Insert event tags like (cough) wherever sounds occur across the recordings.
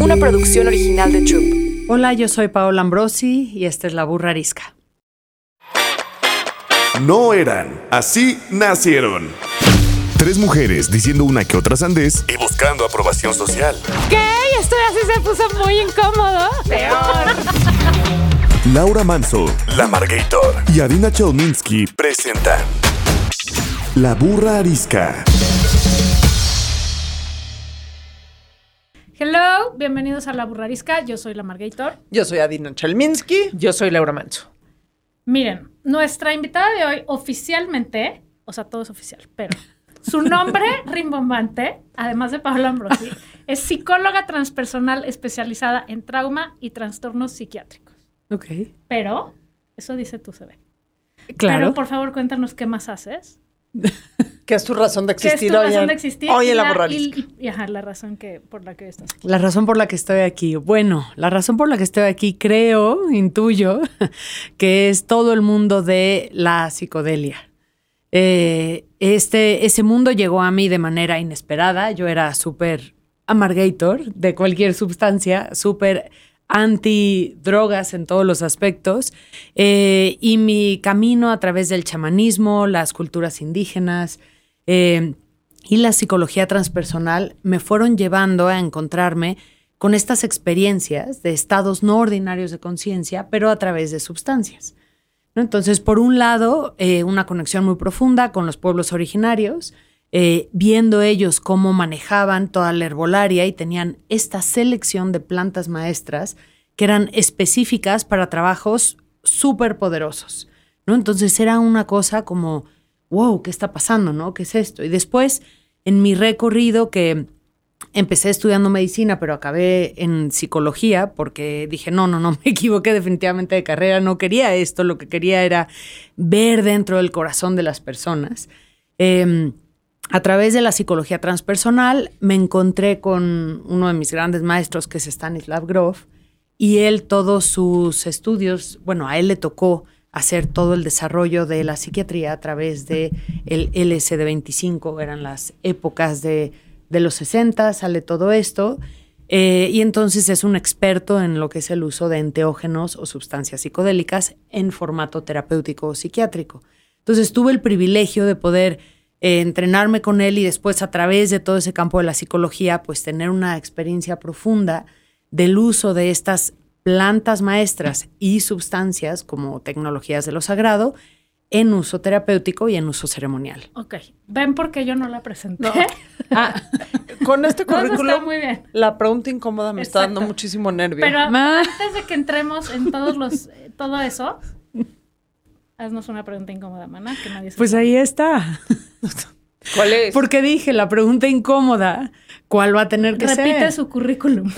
una producción original de Troop. Hola, yo soy Paola Ambrosi y esta es La Burra Arisca. No eran, así nacieron. Tres mujeres diciendo una que otra sandés y buscando aprobación social. ¿Qué? Esto así se puso muy incómodo. Peor. Laura Manso, La Margator y Adina Chelminsky presentan La Burra Arisca. Hello, bienvenidos a La Burrarisca. Yo soy la Margator. Yo soy Adina Chelminsky. Yo soy Laura Manso. Miren, nuestra invitada de hoy oficialmente, o sea, todo es oficial, pero su nombre (laughs) rimbombante, además de Paola Ambrosi, es psicóloga transpersonal especializada en trauma y trastornos psiquiátricos. Ok. Pero, eso dice tu CV. Claro. Pero por favor, cuéntanos qué más haces. (laughs) ¿Qué es tu razón de ¿Qué es existir tu hoy razón en- de existir? hoy en la la- y- y, ajá, la razón que, por la que estás aquí. La razón por la que estoy aquí. Bueno, la razón por la que estoy aquí creo, intuyo, (laughs) que es todo el mundo de la psicodelia. Eh, este, ese mundo llegó a mí de manera inesperada. Yo era súper amargator de cualquier sustancia, súper anti drogas en todos los aspectos. Eh, y mi camino a través del chamanismo, las culturas indígenas, eh, y la psicología transpersonal me fueron llevando a encontrarme con estas experiencias de estados no ordinarios de conciencia, pero a través de sustancias. Entonces, por un lado, eh, una conexión muy profunda con los pueblos originarios, eh, viendo ellos cómo manejaban toda la herbolaria y tenían esta selección de plantas maestras que eran específicas para trabajos súper poderosos. ¿no? Entonces era una cosa como, wow, ¿qué está pasando? ¿no? ¿Qué es esto? Y después, en mi recorrido que empecé estudiando medicina, pero acabé en psicología porque dije, no, no, no, (laughs) me equivoqué definitivamente de carrera, no quería esto, lo que quería era ver dentro del corazón de las personas. Eh, a través de la psicología transpersonal me encontré con uno de mis grandes maestros, que es Stanislav Grof, y él todos sus estudios, bueno, a él le tocó hacer todo el desarrollo de la psiquiatría a través de el LSD-25, eran las épocas de, de los 60, sale todo esto, eh, y entonces es un experto en lo que es el uso de enteógenos o sustancias psicodélicas en formato terapéutico o psiquiátrico. Entonces tuve el privilegio de poder eh, entrenarme con él y después a través de todo ese campo de la psicología, pues tener una experiencia profunda del uso de estas plantas maestras y sustancias como tecnologías de lo sagrado en uso terapéutico y en uso ceremonial. Ok, ven porque yo no la presenté. No. Ah, con este (laughs) currículum, muy bien. la pregunta incómoda me está dando muchísimo nervio. Pero Ma. antes de que entremos en todos los, eh, todo eso, haznos una pregunta incómoda, mana, que nadie se Pues ahí está. (laughs) ¿Cuál es? Porque dije la pregunta incómoda, ¿cuál va a tener que ser? Repite su currículum. (laughs)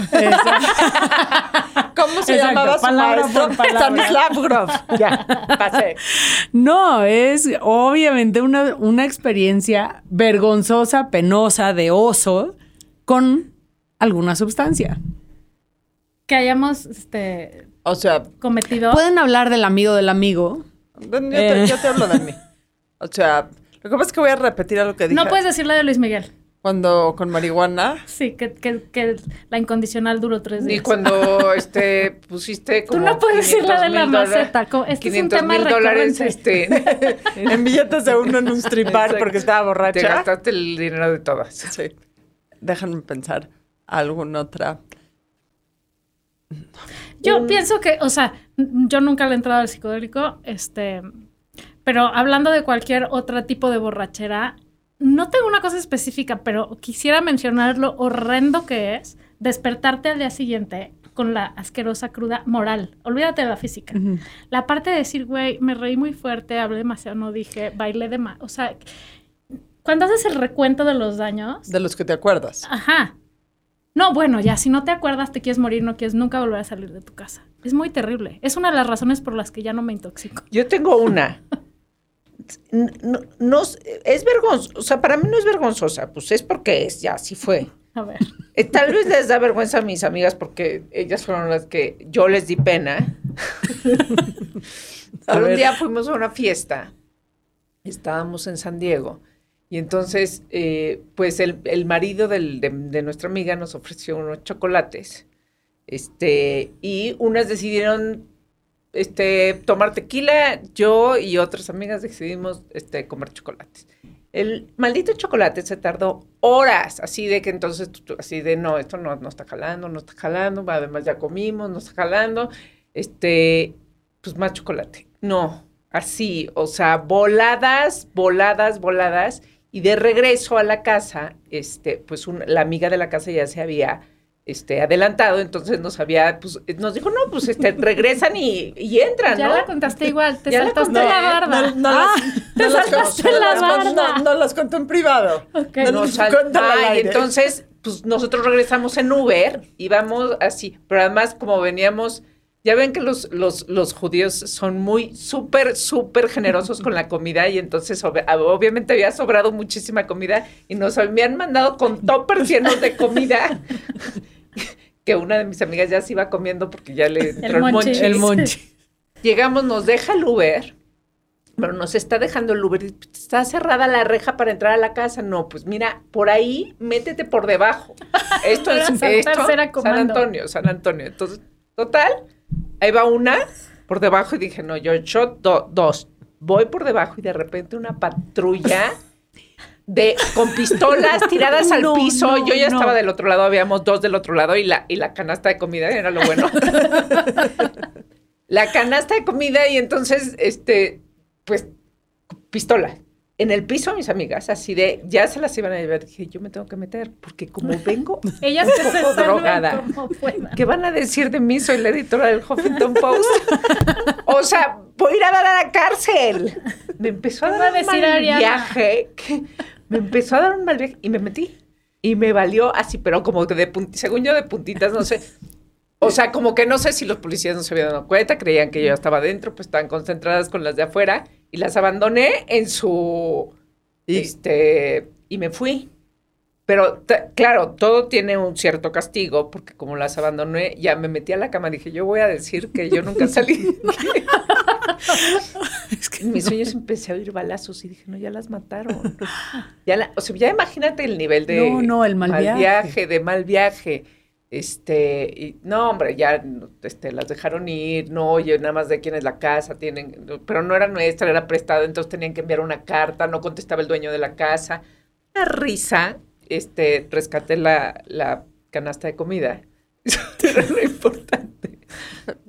¿Cómo se Exacto, llamaba su palabra maestro? por palabra. Stanislav Grof. Ya, pasé. No, es obviamente una, una experiencia vergonzosa, penosa, de oso, con alguna sustancia. que hayamos este, O sea, cometido. Pueden hablar del amigo del amigo. Yo te, Eh. yo te hablo de mí. (laughs) O sea, lo que pasa es que voy a repetir a lo que dije no puedes decir la de Luis Miguel. cuando con marihuana. Sí, que, que, que la incondicional duró tres Y días. cuando (laughs) este, pusiste Tú como no puedes decir la de la 500,000 dólares- maceta. co- Este es un 500 tema mil dólares este, (laughs) En billetes de uno en un stripar porque estaba te borracha. gastaste el dinero de todas. Sí. Déjenme pensar alguna otra. Yo pienso que, o sea, yo nunca le he entrado al psicodélico, este, pero hablando de cualquier otro tipo de borrachera, no tengo una cosa específica, pero quisiera mencionar lo horrendo que es despertarte al día siguiente con la asquerosa cruda moral. Olvídate de la física. La parte de decir, güey, me reí muy fuerte, hablé demasiado, no dije, bailé de más. O sea, cuando haces el recuento de los daños, De los que te acuerdas. Ajá. No, bueno, ya, si no te acuerdas, te quieres morir, no quieres nunca volver a salir de tu casa. Es muy terrible. Es una de las razones por las que ya no me intoxico. Yo tengo una. No, no es- vergonzosa, o sea, para mí no es vergonzosa, pues es porque es, ya, así fue. A ver. (laughs) Eh, tal vez les da vergüenza a mis amigas porque ellas fueron las que yo les di pena. (laughs) A Pero un día fuimos a una fiesta, estábamos en San Diego, y entonces, eh, pues el, el marido del- de, de nuestra amiga nos ofreció unos chocolates. Este, y unas decidieron este, tomar tequila, yo y otras amigas decidimos este, comer chocolates. El maldito chocolate se tardó horas, así de que entonces, así de no, esto no, no está jalando, no está jalando, además ya comimos, no está jalando, este, pues más chocolate. No, así, o sea, voladas, voladas, voladas. Y de regreso a la casa, este, pues un- la amiga de la casa ya se había este, adelantado, entonces nos había, pues, nos dijo, no, pues este, (laughs) regresan y, y entran, Ya ¿no? la contaste igual, te Ya la saltaste conté. la barda. No, no las, (laughs) te no saltaste la no las contó- barda. No, no las contó en privado. No Nos Ah, y entonces, pues nosotros regresamos en Uber, íbamos así, pero además como veníamos, ya ven que los, los, los judíos son muy súper, súper generosos con la comida y entonces ob- obviamente había sobrado muchísima comida y nos habían mandado con toppers llenos de comida. (laughs) que una de mis amigas ya se iba comiendo porque ya le entró el, monchi. Llegamos, nos deja el Uber, pero nos está dejando el Uber. Está cerrada la reja para entrar a la casa. No, pues mira, por ahí métete por debajo. (laughs) Esto es Para esto, San. Antonio, San Antonio. Entonces, total, ahí va una por debajo y dije, no, yo shot do- dos. Voy por debajo y de repente una patrulla (laughs) de con pistolas tiradas al No, piso. no, yo ya no. estaba del otro lado, habíamos dos del otro lado y la, y la canasta de comida era lo bueno. (laughs) la canasta de comida y entonces, este, pues, pistola. En el piso, mis amigas, así de, ya se las iban a llevar. Dije, yo me tengo que meter, porque como (laughs) vengo Ellas un se poco salven drogada. ¿Qué van a decir de mí? Soy la editora del Huffington Post. o sea, voy a ir a dar a la cárcel. Me empezó a ¿Qué dar a un mal Ariana? viaje. que- me empezó a dar un mal viaje y me metí. Y me valió así, pero como que de según yo de puntitas, no sé. O sea, como que no sé si los policías no se habían dado cuenta, creían que yo estaba dentro, pues estaban concentradas con las de afuera y las abandoné en su este y me fui. Pero claro, todo tiene un cierto castigo, porque como las abandoné, ya me metí a la cama, dije, yo voy a decir que yo nunca salí. (laughs) En mis sueños empecé a oír balazos y dije, no, ya las mataron. Ya la- o sea, ya imagínate el nivel de No, no, el mal viaje. de mal viaje. Este, y, no, hombre, ya este, las dejaron ir, no, oye, nada más de quién es la casa, tienen, pero no era nuestra, era prestada, entonces tenían que enviar una carta, no contestaba el dueño de la casa. Una risa, este, rescaté la, la canasta de comida. (laughs) Lo importante.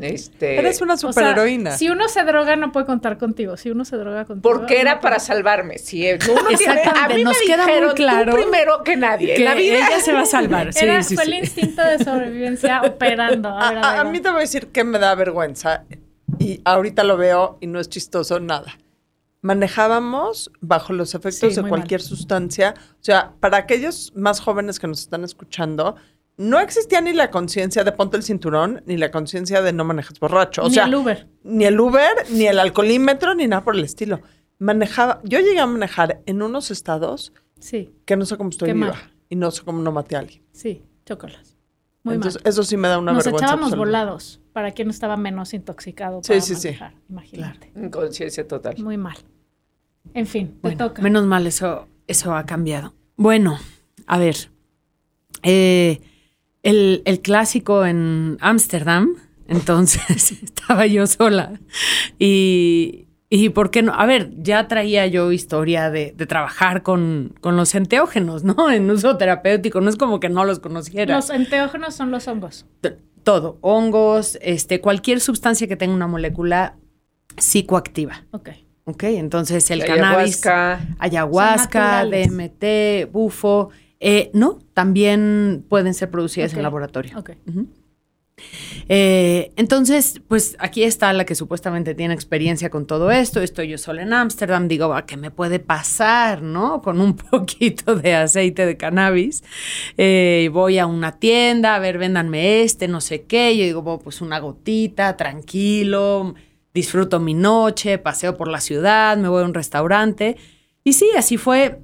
Este, Eres una O sea, superheroína. si uno se droga, no puede contar contigo. Si uno se droga contigo. porque era no para puede. salvarme. Si uno tiene, a mí nos me queda muy dijeron, claro tú primero que nadie. que la vida. ella se va a salvar. (laughs) Sí, Era, sí, fue sí. el instinto de sobrevivencia (laughs) operando. A, ver, A, a- a ver, mí te voy a decir que me da vergüenza y ahorita lo veo y no es chistoso nada. Manejábamos bajo los efectos Sí, de muy cualquier sustancia. O sea, para aquellos más jóvenes que nos están escuchando, no existía ni la conciencia de ponte el cinturón, ni la conciencia de no manejes borracho. O Ni sea, el Uber. ni el Uber, ni el alcoholímetro, ni nada por el estilo. Manejaba, yo llegué a manejar en unos estados Sí, que no sé cómo estoy Qué viva mal. y no sé cómo no maté a alguien. sí, chócalas. Muy Entonces, mal. eso sí me da una Nos vergüenza. echábamos absoluta. volados para quien estaba menos intoxicado Sí, para sí, sí. manejar. Imagínate. Conciencia total. Muy mal. En fin, te toca. menos mal, eso, eso ha cambiado. Bueno, a ver. eh, el, el clásico en Ámsterdam, entonces (laughs) estaba yo sola. Y, y ¿por qué no? A ver, ya traía yo historia de, de trabajar con, con los enteógenos, ¿no? (laughs) En uso terapéutico. No es como que no los conociera. Los enteógenos son los hongos. T- todo, hongos, este, cualquier sustancia que tenga una molécula psicoactiva. Ok. ¿Ok? Entonces el La cannabis, ayahuasca. ayahuasca. DMT, bufo, eh, no, también pueden ser producidas Ok. en laboratorio. Eh, entonces, pues aquí está la que supuestamente tiene experiencia con todo esto. Estoy yo sola en Ámsterdam. Digo, "Va, ¿qué me puede pasar, no? Con un (laughs) poquito de aceite de cannabis. Eh, voy a una tienda, a ver, véndanme este, no sé qué. Yo digo, "Bueno, pues una gotita, tranquilo. Disfruto mi noche, paseo por la ciudad, me voy a un restaurante. Y sí, así fue.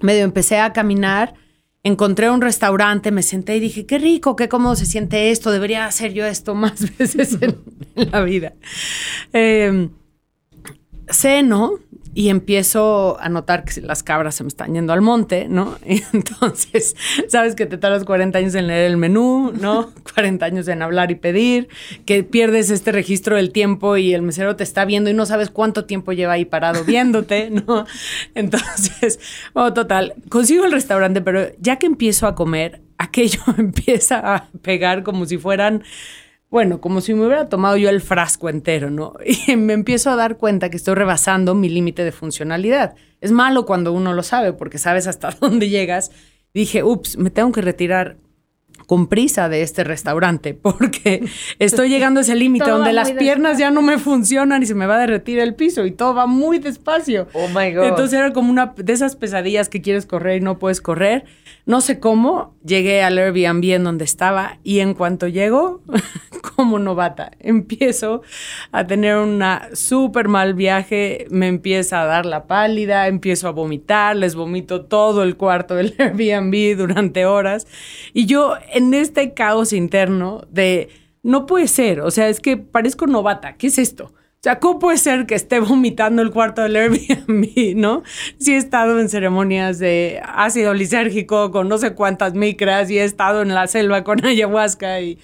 Medio empecé a caminar encontré un restaurante, me senté y dije, qué rico, qué cómodo se siente esto, debería hacer yo esto (laughs) más veces en, la vida. Eh, ceno y empiezo a notar que las cabras se me están yendo al monte, ¿no? (laughs) Y entonces, sabes que te tardas 40 años en leer el menú, ¿no? (laughs) 40 años en hablar y pedir, que pierdes este registro del tiempo y el mesero te está viendo y no sabes cuánto tiempo lleva ahí parado (laughs) viéndote, ¿no? Entonces, bueno, total, consigo el restaurante, pero ya que empiezo a comer, aquello empieza a pegar como si fueran bueno, como si me hubiera tomado yo el frasco entero, ¿no? (laughs) Y me empiezo a dar cuenta que estoy rebasando mi límite de funcionalidad. Es malo cuando uno lo sabe, porque sabes hasta (laughs) dónde llegas. Dije, ups, me tengo que retirar con prisa de este restaurante (laughs) porque estoy llegando a ese límite donde las piernas ya no me funcionan y se me va a derretir el piso y todo va muy despacio. Oh my God. Entonces era como una de esas pesadillas que quieres correr y no puedes correr. No sé cómo, llegué al Airbnb en donde estaba y en cuanto llego, (laughs) como novata, empiezo a tener una súper mal viaje, me empieza a dar la pálida, empiezo a vomitar, les vomito todo el cuarto del (laughs) Airbnb durante horas y yo en este caos interno de no puede ser, o sea, es que parezco novata, ¿qué es esto? O sea, ¿cómo puede ser que esté vomitando el cuarto del Airbnb, (laughs) no? Sí he estado en ceremonias de ácido lisérgico con no sé cuántas micras y he estado en la selva con (laughs) ayahuasca y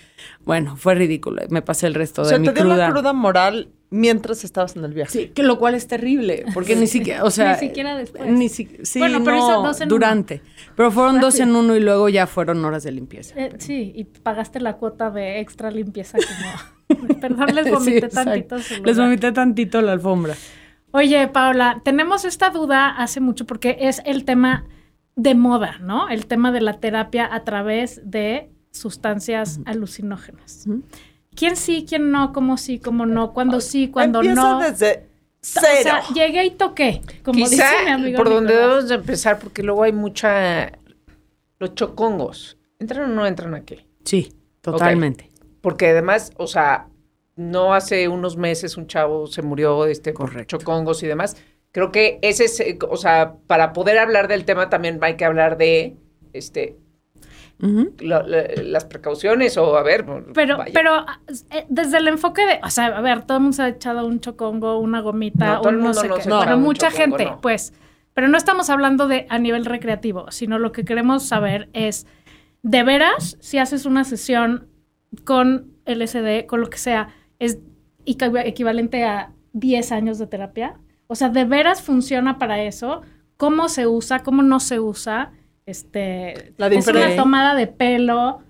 bueno, fue ridículo. Me pasé el resto O de sea, mi te dio cruda. la cruda moral mientras estabas en el viaje. Sí, que lo cual es terrible, porque ni siquiera, o (laughs) sea, Ni siquiera después. Ni si- sí, Bueno, pero dos en durante. Pero fueron Ah, dos sí. en uno y luego ya fueron horas de limpieza. Eh, sí, y pagaste la cuota de extra limpieza como... (laughs) Perdón, les vomité Sí, tantito. Les vomité tantito la alfombra. Oye, Paola, tenemos esta duda hace mucho porque es el tema de moda, ¿no? El tema de la terapia a través de sustancias alucinógenas. Ujú. ¿Quién sí, quién no? ¿Cómo sí, cómo no? ¿Cuándo sí, cuándo Empieza no? desde O cero. sea, llegué y toqué, como Quizá dice mi amigo por donde debemos de empezar, porque luego hay mucha... Los chocongos. ¿Entran o no entran aquí? Sí, totalmente. Porque además, o sea, no hace unos meses un chavo se murió este, por Correcto. chocongos y demás. Creo que ese es, eh, o sea, para poder hablar del tema también hay que hablar de este Las precauciones o a ver. Pero, vaya. pero eh, desde el enfoque de, o sea, a ver, todo el mundo se ha echado un chocongo, una gomita, No, todo el un no sé no qué. se mucha chocongo, gente, pues. Pero no estamos hablando de a nivel recreativo, sino lo que queremos saber es, de veras, si haces una sesión con LSD, con lo que sea, es equi- equivalente a 10 años de terapia. O sea, de veras funciona para eso. ¿Cómo se usa? ¿Cómo no se usa? Este, La es una tomada de pelo.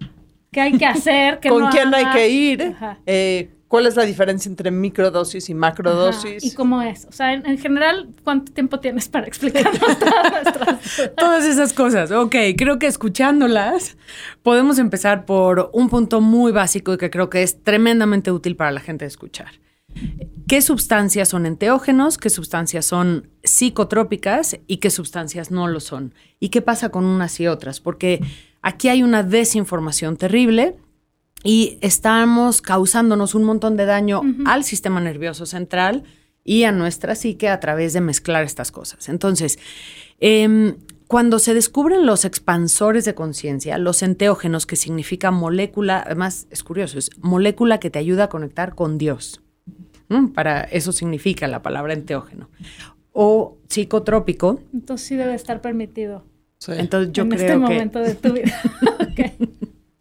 ¿Qué hay que hacer? ¿Qué ¿Con no quién hay que ir? Eh, ¿Cuál es la diferencia entre microdosis y Ajá. macrodosis? ¿Y cómo es? O sea, en, en general, ¿cuánto tiempo tienes para explicarnos (laughs) todas nuestras Todas esas cosas. Ok, creo que escuchándolas podemos empezar por un punto muy básico y que creo que es tremendamente útil para la gente de escuchar. ¿Qué sustancias son enteógenos? ¿Qué sustancias son psicotrópicas? ¿Y qué sustancias no lo son? ¿Y qué pasa con unas y otras? Porque aquí hay una desinformación terrible y estamos causándonos un montón de daño al sistema nervioso central y a nuestra psique a través de mezclar estas cosas. Entonces, em, cuando se descubren los expansores de conciencia, los enteógenos, que significa molécula, además es curioso, es molécula que te ayuda a conectar con Dios. ¿No? Para eso significa la palabra enteógeno. O psicotrópico, Entonces sí debe estar permitido Sí. entonces yo en creo este que... momento de tu vida. (laughs) (laughs) Ok.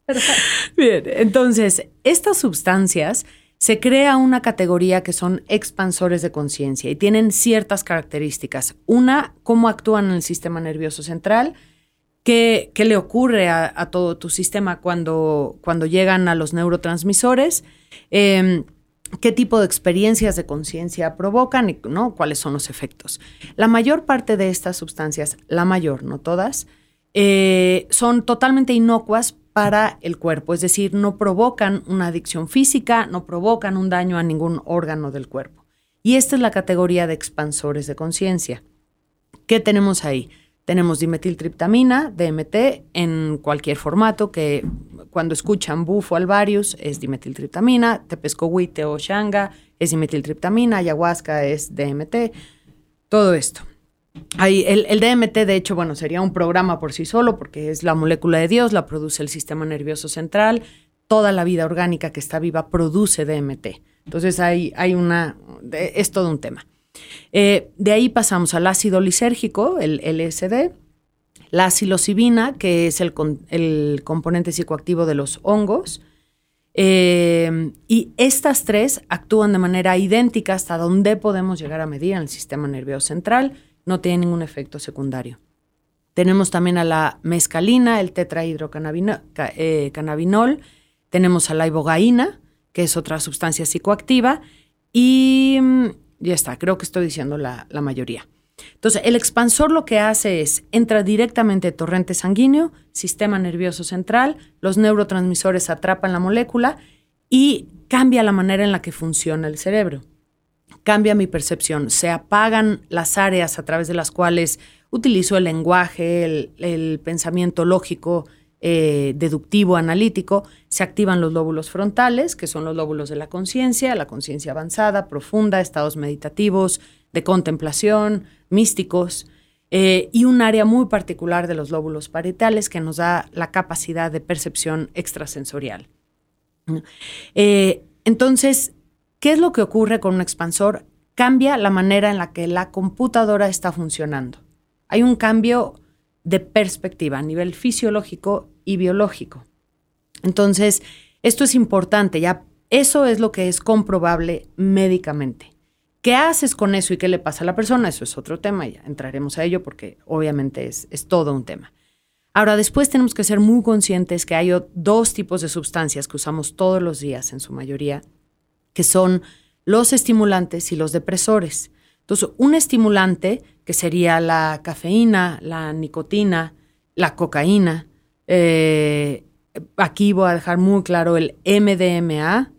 Perfecto. Bien, entonces, estas sustancias se crea una categoría que son expansores de conciencia y tienen ciertas características. Una, cómo actúan en el sistema nervioso central, qué, qué le ocurre a, a todo tu sistema cuando, cuando llegan a los neurotransmisores, em, qué tipo de experiencias de conciencia provocan y ¿no? cuáles son los efectos. La mayor parte de estas sustancias, la mayor, no todas, eh, son totalmente inocuas para el cuerpo, es decir, no provocan una adicción física, no provocan un daño a ningún órgano del cuerpo. Y esta es la categoría de expansores de conciencia. ¿Qué tenemos ahí? Tenemos dimetiltriptamina, DMT, en cualquier formato, que cuando escuchan bufo alvarius es dimetiltriptamina, tepescohuite o shanga es dimetiltriptamina, ayahuasca es DMT, todo esto. Ahí, el, DMT, de hecho, bueno, sería un programa por sí solo porque es la molécula de Dios, la produce el sistema nervioso central, toda la vida orgánica que está viva produce DMT. Entonces hay, hay una, es todo un tema. Eh, de ahí pasamos al ácido lisérgico, el LSD, la psilocibina, que es el, el componente psicoactivo de los hongos. Eh, y estas tres actúan de manera idéntica hasta donde podemos llegar a medir en el sistema nervioso central. No tienen ningún efecto secundario. Tenemos también a la mescalina, el tetrahidrocannabinol. Tenemos a la ibogaína, que es otra sustancia psicoactiva. Y mm, ya está, creo que estoy diciendo la, mayoría. Entonces, el expansor lo que hace es, entra directamente torrente sanguíneo, sistema nervioso central, los neurotransmisores atrapan la molécula y cambia la manera en la que funciona el cerebro. Cambia mi percepción. Se apagan las áreas a través de las cuales utilizo el lenguaje, el pensamiento lógico, eh, deductivo, analítico. Se activan los lóbulos frontales, que son los lóbulos de la conciencia, la conciencia avanzada, profunda, estados meditativos, de contemplación, místicos, eh, y un área muy particular de los lóbulos parietales que nos da la capacidad de percepción extrasensorial. Eh, entonces, ¿qué es lo que ocurre con un expansor? Cambia la manera en la que la computadora está funcionando. Hay un cambio de perspectiva a nivel fisiológico y biológico. Entonces, esto es importante, ya eso es lo que es comprobable médicamente. ¿Qué haces con eso y qué le pasa a la persona? Eso es otro tema, ya entraremos a ello porque obviamente es, es todo un tema. Ahora, después tenemos que ser muy conscientes que hay dos tipos de sustancias que usamos todos los días en su mayoría, que son los estimulantes y los depresores. Entonces, un estimulante, que sería la cafeína, la nicotina, la cocaína, eh, aquí voy a dejar muy claro el MDMA,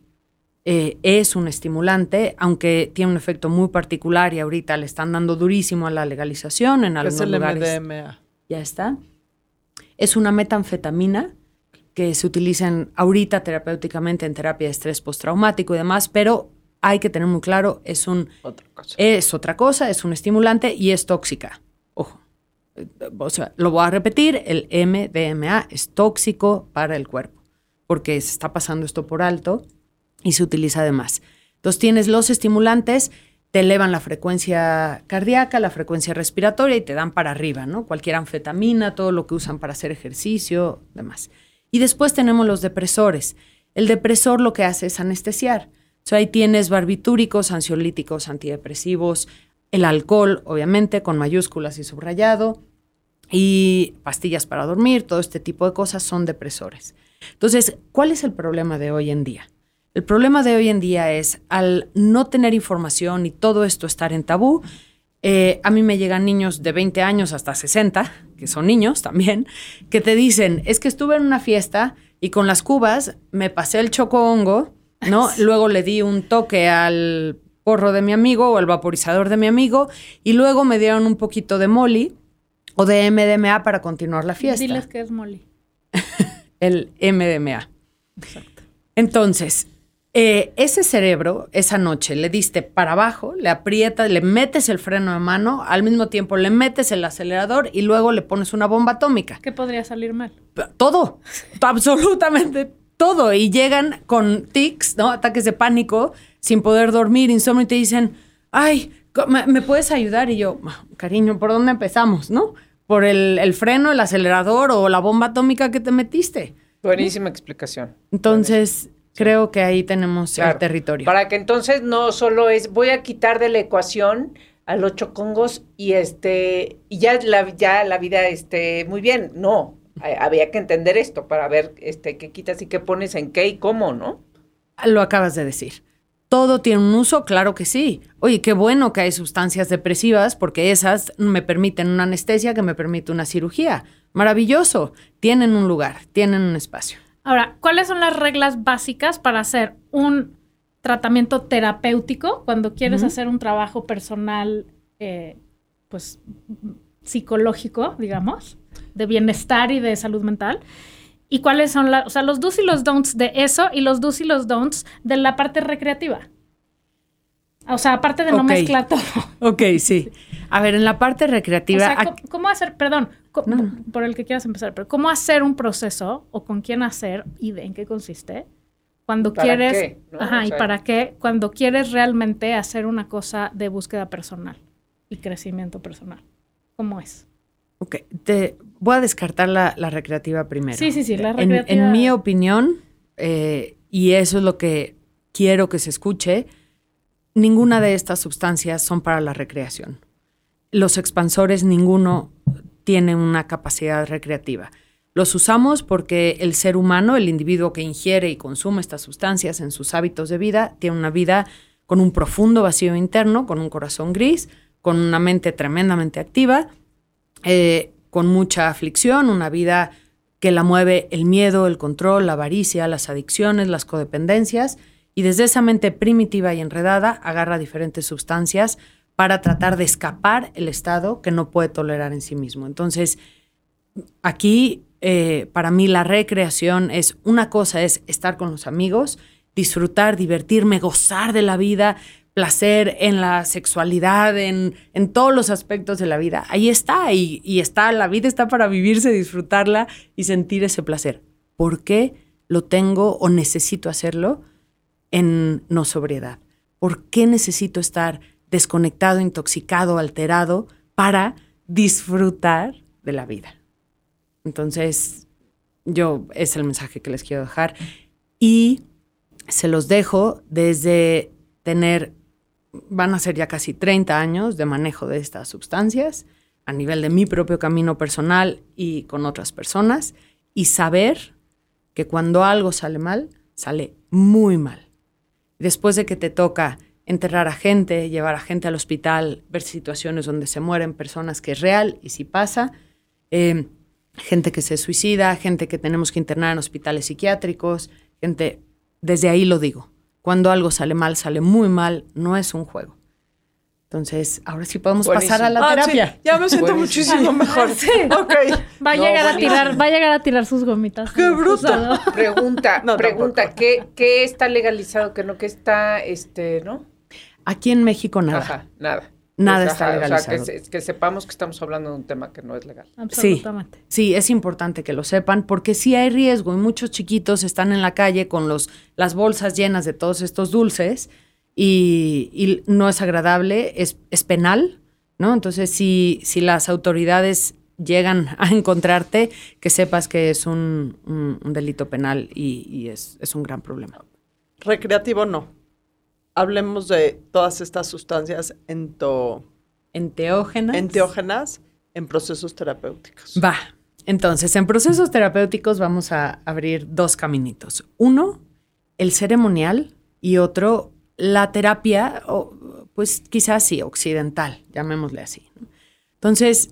eh, es un estimulante, aunque tiene un efecto muy particular y ahorita le están dando durísimo a la legalización en ¿Qué algunos es el lugares. MDMA? Ya está. Es una metanfetamina que se utiliza en- ahorita terapéuticamente en terapia de estrés postraumático y demás, pero hay que tener muy claro, es un Otra cosa. es otra cosa, es un estimulante y es tóxica. Ojo. Eh, O sea, lo voy a repetir, el MDMA es tóxico para el cuerpo, porque se está pasando esto por alto y se utiliza además. Entonces tienes los estimulantes, te elevan la frecuencia cardíaca, la frecuencia respiratoria y te dan para arriba, ¿no? Cualquier anfetamina, todo lo que usan para hacer ejercicio, demás. Y después tenemos los depresores. El depresor lo que hace es anestesiar. O sea, ahí tienes barbitúricos, ansiolíticos, antidepresivos, el alcohol, obviamente, con mayúsculas y subrayado, y pastillas para dormir, todo este tipo de cosas son depresores. Entonces, ¿cuál es el problema de hoy en día? El problema de hoy en día es al no tener información y todo esto estar en tabú, eh, a mí me llegan niños de 20 años hasta 60, que son niños también, que te dicen, es que estuve en una fiesta y con las cubas me pasé el choco hongo, ¿no? Luego le di un toque al porro de mi amigo o al vaporizador de mi amigo y luego me dieron un poquito de molly o de MDMA para continuar la fiesta Diles que es Molly. (laughs) el MDMA. Entonces, eh, ese cerebro, esa noche, le diste para abajo, le aprietas, le metes el freno de mano, al mismo tiempo le metes el acelerador y luego le pones una bomba atómica. ¿Qué podría salir mal? Todo, (laughs) absolutamente todo. Y llegan con tics, ¿no? Ataques de pánico, sin poder dormir, insomnio, y te dicen, ay, ¿me, puedes ayudar? Y yo, "Ah, cariño, ¿por dónde empezamos, no? ¿Por el, el freno, el acelerador o la bomba atómica que te metiste? Buenísima explicación. Entonces, creo que ahí tenemos el territorio. Para que entonces no solo es voy a quitar de la ecuación a los chocongos y este y ya la ya la vida este muy bien. No, había que entender esto para ver este qué quitas y qué pones en qué y cómo, ¿no? Lo acabas de decir. ¿Todo tiene un uso? Claro que sí. Oye, qué bueno que hay sustancias depresivas porque esas me permiten una anestesia que me permite una cirugía. Maravilloso. Tienen un lugar, tienen un espacio. Ahora, ¿cuáles son las reglas básicas para hacer un tratamiento terapéutico cuando quieres hacer un trabajo personal, eh, pues, psicológico, digamos, de bienestar y de salud mental? ¿Y cuáles son la- o sea, los do's y los don'ts de eso y los do's y los don'ts de la parte recreativa? O sea, aparte de no Ok. mezclar todo. Ok, sí. A ver, en la parte O recreativa, sea, ac- ¿cómo, hacer, perdón, No, por el que quieras empezar, pero cómo hacer un proceso o con quién hacer y de en qué consiste Cuando ¿Para quieres, qué, no? ajá, O y sea- para qué, cuando quieres realmente hacer una cosa de búsqueda personal y crecimiento personal. ¿Cómo es? Ok, te voy a descartar la, la recreativa primero. Sí, sí, sí, la En- recreativa- En, mi opinión, eh, y eso es lo que quiero que se escuche, ninguna de estas sustancias son para la recreación. Los expansores, ninguno tiene una capacidad recreativa. Los usamos porque el ser humano, el individuo que ingiere y consume estas sustancias en sus hábitos de vida, tiene una vida con un profundo vacío interno, con un corazón gris, con una mente tremendamente activa, eh, con mucha aflicción, una vida que la mueve el miedo, el control, la avaricia, las adicciones, las codependencias, y desde esa mente primitiva y enredada agarra diferentes sustancias para tratar de escapar el estado que no puede tolerar en sí mismo. Entonces, aquí eh, para mí la recreación es una cosa es estar con los amigos, disfrutar, divertirme, gozar de la vida, placer en la sexualidad, en, en todos los aspectos de la vida. Ahí está, y, y está, la vida está para vivirse, disfrutarla y sentir ese placer. ¿Por qué lo tengo o necesito hacerlo en no sobriedad? ¿Por qué necesito estar desconectado, intoxicado, alterado para disfrutar de la vida? Entonces, yo es el mensaje que les quiero dejar. Y se los dejo desde tener, van a ser ya casi 30 años de manejo de estas sustancias a nivel de mi propio camino personal y con otras personas, y saber que cuando algo sale mal, sale muy mal. Después de que te toca enterrar a gente, llevar a gente al hospital, ver situaciones donde se mueren personas que es real y si pasa, eh, gente que se suicida, gente que tenemos que internar en hospitales psiquiátricos, gente, desde ahí lo digo, cuando algo sale mal, sale muy mal, no es un juego. Entonces, ahora sí podemos Buenísimo. pasar a la Ah, sí, terapia. ya me siento Buenísimo. muchísimo mejor. (laughs) Sí. Ok. Va a No, llegar a tirar, va a llegar a tirar sus gomitas. ¡Qué bruto! (laughs) Pregunta, No, pregunta, tampoco. ¿qué, ¿qué está legalizado? ¿Qué no? ¿Qué está, este, no? Aquí en México nada. Ajá, nada. Nada Pues, está ajá, O legalizado. sea, que, se- que sepamos que estamos hablando de un tema que no es legal. Absolutamente. Sí, es importante que lo sepan porque sí hay riesgo y muchos chiquitos están en la calle con los, las bolsas llenas de todos estos dulces y, y no es agradable, es, es penal, ¿no? Entonces, si, si las autoridades llegan a encontrarte, que sepas que es un, un- un delito penal y, y es, es un gran problema. Recreativo no. Hablemos de todas estas sustancias ento- Enteógenas. enteógenas en procesos terapéuticos. Va. Entonces, en procesos terapéuticos vamos a abrir dos caminitos. Uno, el ceremonial y otro, la terapia, o, pues quizás sí, occidental, llamémosle así. Entonces,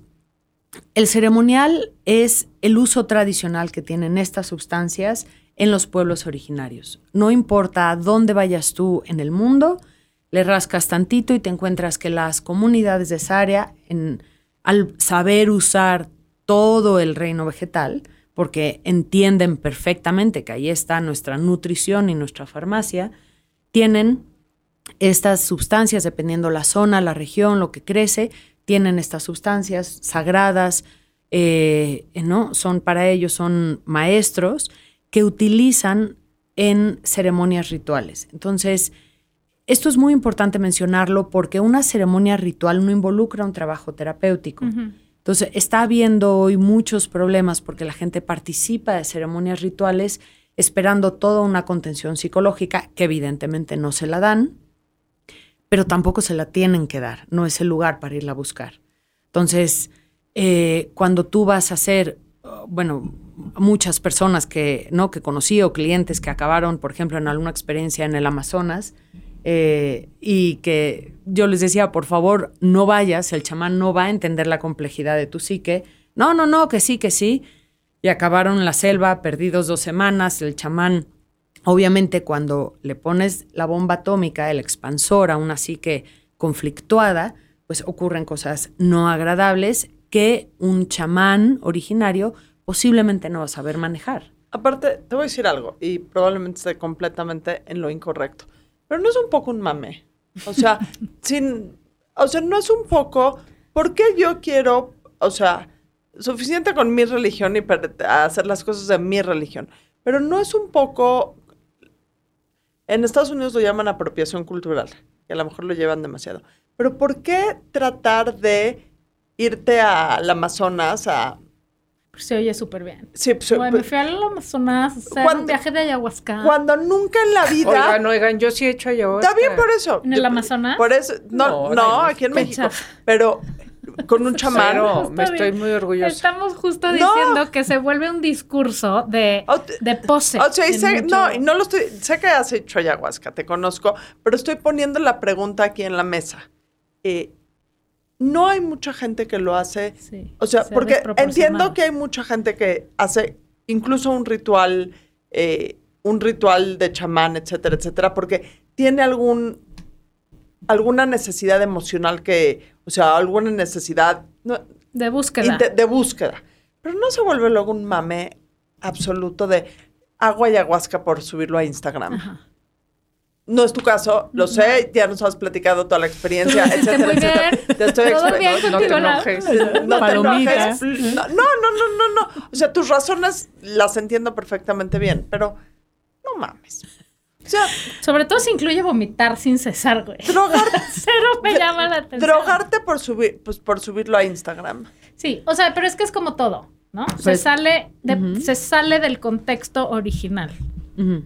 el ceremonial es el uso tradicional que tienen estas sustancias en los pueblos originarios. No importa a dónde vayas tú en el mundo, le rascas tantito y te encuentras que las comunidades de esa área, al saber usar todo el reino vegetal, porque entienden perfectamente que ahí está nuestra nutrición y nuestra farmacia, tienen estas sustancias, dependiendo la zona, la región, lo que crece, tienen estas sustancias sagradas, eh, ¿no? Son para ellos, son maestros que utilizan en ceremonias rituales. Entonces, esto es muy importante mencionarlo porque una ceremonia ritual no involucra un trabajo terapéutico. Entonces, está habiendo hoy muchos problemas porque la gente participa de ceremonias rituales esperando toda una contención psicológica que evidentemente no se la dan, pero tampoco se la tienen que dar, no es el lugar para irla a buscar. Entonces, eh, cuando tú vas a hacer, bueno, muchas personas que, ¿no? que conocí o clientes que acabaron, por ejemplo, en alguna experiencia en el Amazonas, eh, y que yo les decía, por favor, no vayas, el chamán no va a entender la complejidad de tu psique. No, no, no, que sí, que sí. Y acabaron en la selva, perdidos dos semanas, el chamán Obviamente cuando le pones la bomba atómica, el expansor a una psique conflictuada, pues ocurren cosas no agradables que un chamán originario posiblemente no va a saber manejar. Aparte, te voy a decir algo, y probablemente esté completamente en lo incorrecto, pero no es un poco un mame. O sea, (laughs) sin, o sea, no es un poco, ¿por qué yo quiero, o sea, suficiente con mi religión y per- hacer las cosas de mi religión? Pero no es un poco En Estados Unidos lo llaman apropiación cultural, que a lo mejor lo llevan demasiado. Pero ¿por qué tratar de irte al Amazonas a... Se oye súper bien. Sí, pues, me fui al Amazonas a hacer Cuando- un viaje de ayahuasca. cuando nunca en la vida... Oigan, oigan, yo sí he hecho ayahuasca. Está bien por eso. ¿En el Amazonas? Por eso, no, No, aquí en México. Pero con un (laughs) chamán. Pero me estoy muy orgullosa. Estamos justo No. diciendo que se vuelve un discurso de, O de pose. O sea, y sé- no, y no lo estoy, sé que has hecho ayahuasca, te conozco, pero estoy poniendo la pregunta aquí en la mesa. Eh, no hay mucha gente que lo hace. Sí, O sea, se porque entiendo que hay mucha gente que hace incluso un ritual, eh, un ritual de chamán, etcétera, etcétera, porque tiene algún alguna necesidad emocional que, o sea, alguna necesidad no, De búsqueda. de búsqueda. Pero no se vuelve luego un mame absoluto de hago ayahuasca por subirlo a Instagram. Ajá. No es tu caso, lo sé, ya nos has platicado toda la experiencia, etcétera, muy etcétera. bien. Te estoy Todo bien no te contigo, Lau. enojes. no te enojes. No, no, no, no, no, no. O sea, tus razones las entiendo perfectamente bien, pero no mames. O sea, Sobre todo si incluye vomitar sin cesar, güey. drogar, (laughs) Cero me llama la atención. drogarte por subir, pues por subirlo a Instagram. Sí, o sea, pero es que es como todo, ¿no? se, Pues, sale de- se sale del contexto original. Ujú.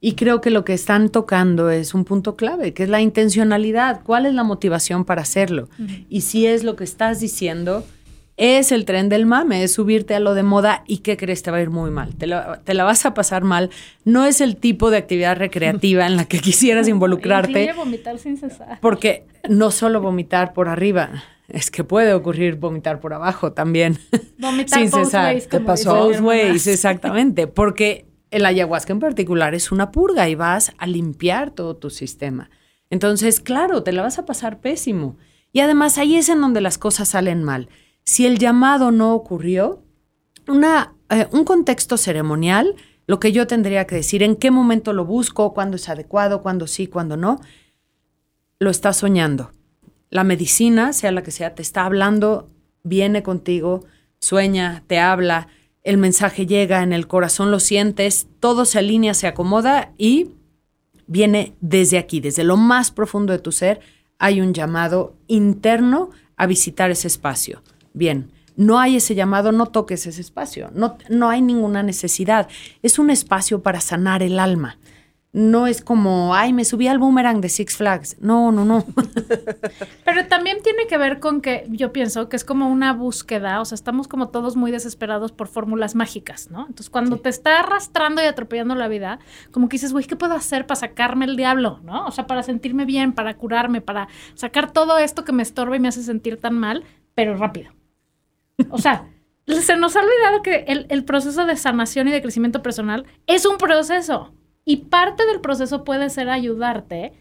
Y creo que lo que están tocando es un punto clave, que es la intencionalidad. ¿Cuál es la motivación para hacerlo? Y si es lo que estás diciendo, es el tren del mame, es subirte a lo de moda y ¿qué crees? Te va a ir muy mal. Te la, te la vas a pasar mal. No es el tipo de actividad recreativa en la que (laughs) quisieras (laughs) involucrarte. Incluye vomitar sin cesar. Porque no solo vomitar por arriba, es que puede ocurrir vomitar por abajo también. Vomitar (laughs) sin cesar. ways, como mi hermana. ways, exactamente. Porque el ayahuasca en particular es una purga y vas a limpiar todo tu sistema. Entonces, claro, te la vas a pasar pésimo. Y además ahí es en donde las cosas salen mal. Si el llamado no ocurrió, una, eh, un contexto ceremonial, lo que yo tendría que decir, en qué momento lo busco, cuándo es adecuado, cuándo sí, cuándo no, lo estás soñando. La medicina, sea la que sea, te está hablando, viene contigo, sueña, te habla, el mensaje llega en el corazón, lo sientes, todo se alinea, se acomoda y viene desde aquí, desde lo más profundo de tu ser, hay un llamado interno a visitar ese espacio. Bien, no hay ese llamado, no toques ese espacio, no, no hay ninguna necesidad. Es un espacio para sanar el alma. No es como, ay, me subí al boomerang de Six Flags. No, no, no. (laughs) Pero también tiene que ver con que yo pienso que es como una búsqueda, o sea, estamos como todos muy desesperados por fórmulas mágicas, ¿no? Entonces, cuando te está arrastrando y atropellando la vida, como que dices, güey, ¿qué puedo hacer para sacarme el diablo, ¿no? O sea, para sentirme bien, para curarme, para sacar todo esto que me estorba y me hace sentir tan mal, pero rápido. O sea, (laughs) se nos ha olvidado que el, el proceso de sanación y de crecimiento personal es un proceso. Y parte del proceso puede ser ayudarte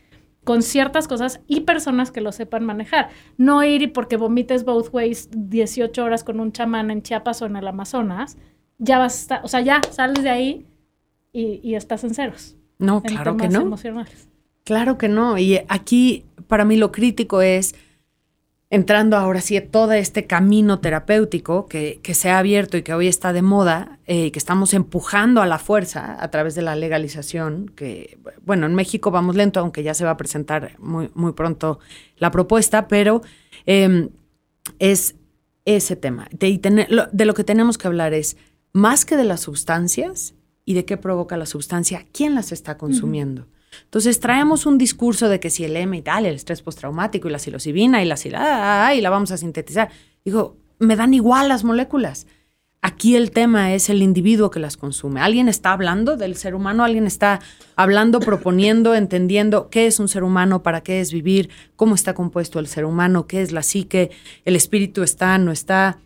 con ciertas cosas y personas que lo sepan manejar. No ir y porque vomites both ways 18 horas con un chamán en Chiapas o en el Amazonas, ya vas a estar, o sea, ya sales de ahí y, y estás en ceros. No, en claro que no. Claro que no. Y aquí, para mí, lo crítico es entrando ahora sí a todo este camino terapéutico que, que se ha abierto y que hoy está de moda, eh, y que estamos empujando a la fuerza a través de la legalización, que, bueno, en México vamos lento, aunque ya se va a presentar muy, muy pronto la propuesta, pero eh, es ese tema. De, y tener- lo- de lo que tenemos que hablar es, más que de las sustancias y de qué provoca la sustancia, quién las está consumiendo. Entonces traemos un discurso de que si el M y tal, el estrés postraumático y la psilocibina y la sila, y la vamos a sintetizar. Digo, me dan igual las moléculas. Aquí el tema es el individuo que las consume. Alguien está hablando del ser humano, alguien está hablando, (laughs) proponiendo, entendiendo qué es un ser humano, para qué es vivir, cómo está compuesto el ser humano, qué es la psique, el espíritu está, no está,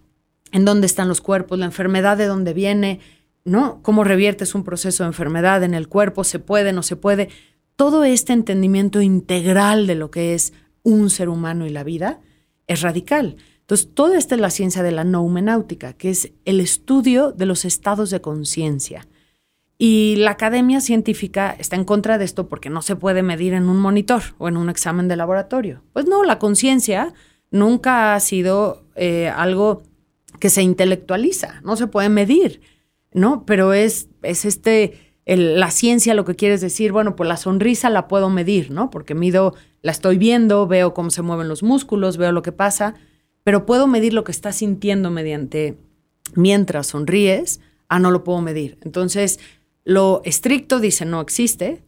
en dónde están los cuerpos, la enfermedad de dónde viene, ¿no? Cómo reviertes un proceso de enfermedad en el cuerpo, se puede, no se puede. Todo este entendimiento integral de lo que es un ser humano y la vida es radical. Entonces, toda esta es la ciencia de la noumenáutica, que es el estudio de los estados de conciencia. Y la academia científica está en contra de esto porque no se puede medir en un monitor o en un examen de laboratorio. Pues no, la conciencia nunca ha sido eh, algo que se intelectualiza, no se puede medir, ¿no? Pero es, es este la ciencia lo que quiere es decir, bueno, pues la sonrisa la puedo medir, ¿no? Porque mido, la estoy viendo, veo cómo se mueven los músculos, veo lo que pasa, pero puedo medir lo que estás sintiendo mediante mientras sonríes, ah, no lo puedo medir. Entonces, lo estricto dice no existe,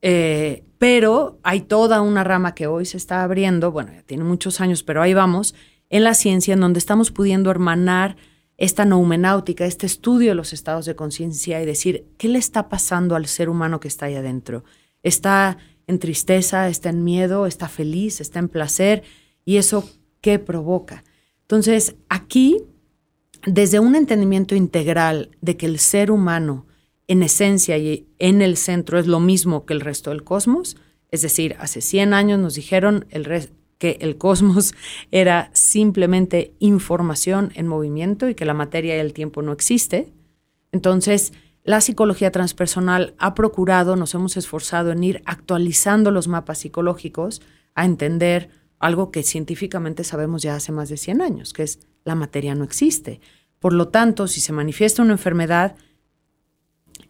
eh, pero hay toda una rama que hoy se está abriendo, bueno, ya tiene muchos años, pero ahí vamos, en la ciencia, en donde estamos pudiendo hermanar esta noumenáutica, este estudio de los estados de conciencia y decir, ¿qué le está pasando al ser humano que está ahí adentro? ¿Está en tristeza, está en miedo, está feliz, está en placer? ¿Y eso qué provoca? Entonces, aquí, desde un entendimiento integral de que el ser humano, en esencia y en el centro, es lo mismo que el resto del cosmos, es decir, hace 100 años nos dijeron el que el cosmos (laughs) era simplemente información en movimiento y que la materia y el tiempo no existe. Entonces, la psicología transpersonal ha procurado, nos hemos esforzado en ir actualizando los mapas psicológicos a entender algo que científicamente sabemos ya hace más de 100 años, que es la materia no existe. Por lo tanto, si se manifiesta una enfermedad,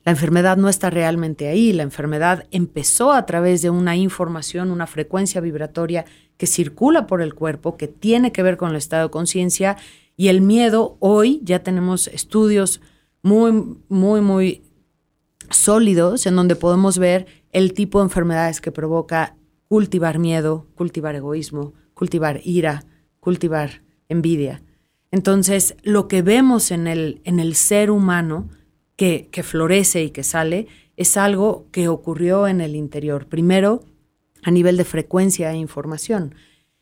la enfermedad no está realmente ahí, la enfermedad empezó a través de una información, una frecuencia vibratoria que circula por el cuerpo, que tiene que ver con el estado de conciencia y el miedo. Hoy ya tenemos estudios muy, muy, muy sólidos en donde podemos ver el tipo de enfermedades que provoca cultivar miedo, cultivar egoísmo, cultivar ira, cultivar envidia. Entonces, lo que vemos en el, en el ser humano que, que florece y que sale es algo que ocurrió en el interior. Primero, a nivel de frecuencia e información.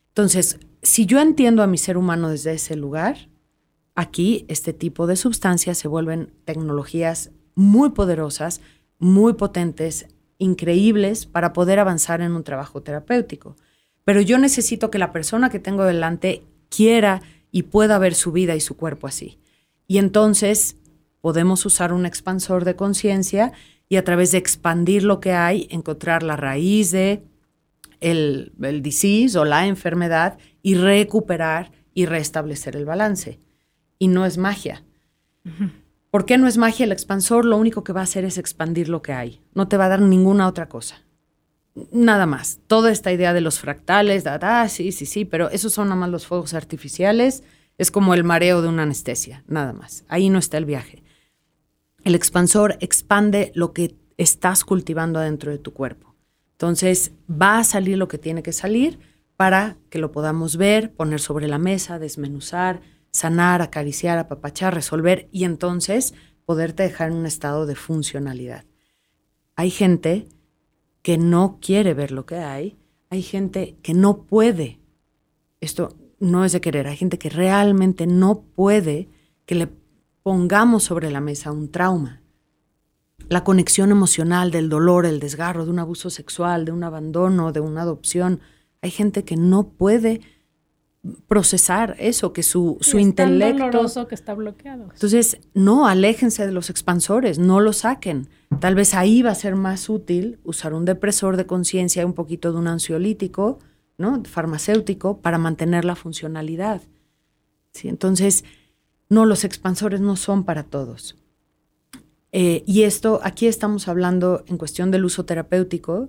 Entonces, si yo entiendo a mi ser humano desde ese lugar, aquí este tipo de sustancias se vuelven tecnologías muy poderosas, muy potentes, increíbles para poder avanzar en un trabajo terapéutico. Pero yo necesito que la persona que tengo delante quiera y pueda ver su vida y su cuerpo así. Y entonces podemos usar un expansor de conciencia y a través de expandir lo que hay, encontrar la raíz de el, el disease o la enfermedad y recuperar y restablecer el balance. Y no es magia. ¿Por qué no es magia? El expansor lo único que va a hacer es expandir lo que hay. No te va a dar ninguna otra cosa. Nada más. Toda esta idea de los fractales, da, da, sí, sí, sí, pero esos son nada más los fuegos artificiales. Es como el mareo de una anestesia, nada más. Ahí no está el viaje. El expansor expande lo que estás cultivando adentro de tu cuerpo. Entonces va a salir lo que tiene que salir para que lo podamos ver, poner sobre la mesa, desmenuzar, sanar, acariciar, apapachar, resolver y entonces poderte dejar en un estado de funcionalidad. Hay gente que no quiere ver lo que hay, hay gente que no puede. Esto no es de querer, hay gente que realmente no puede que le pongamos sobre la mesa un trauma. La conexión emocional del dolor, el desgarro, de un abuso sexual, de un abandono, de una adopción. Hay gente que no puede procesar eso, que su, su es tan intelecto... doloroso que está bloqueado. Entonces, no, aléjense de los expansores, no lo saquen. Tal vez ahí va a ser más útil usar un depresor de conciencia, un poquito de un ansiolítico, ¿no? Farmacéutico, para mantener la funcionalidad. ¿Sí? Entonces, no, los expansores no son para todos. Eh, y esto, aquí estamos hablando en cuestión del uso terapéutico.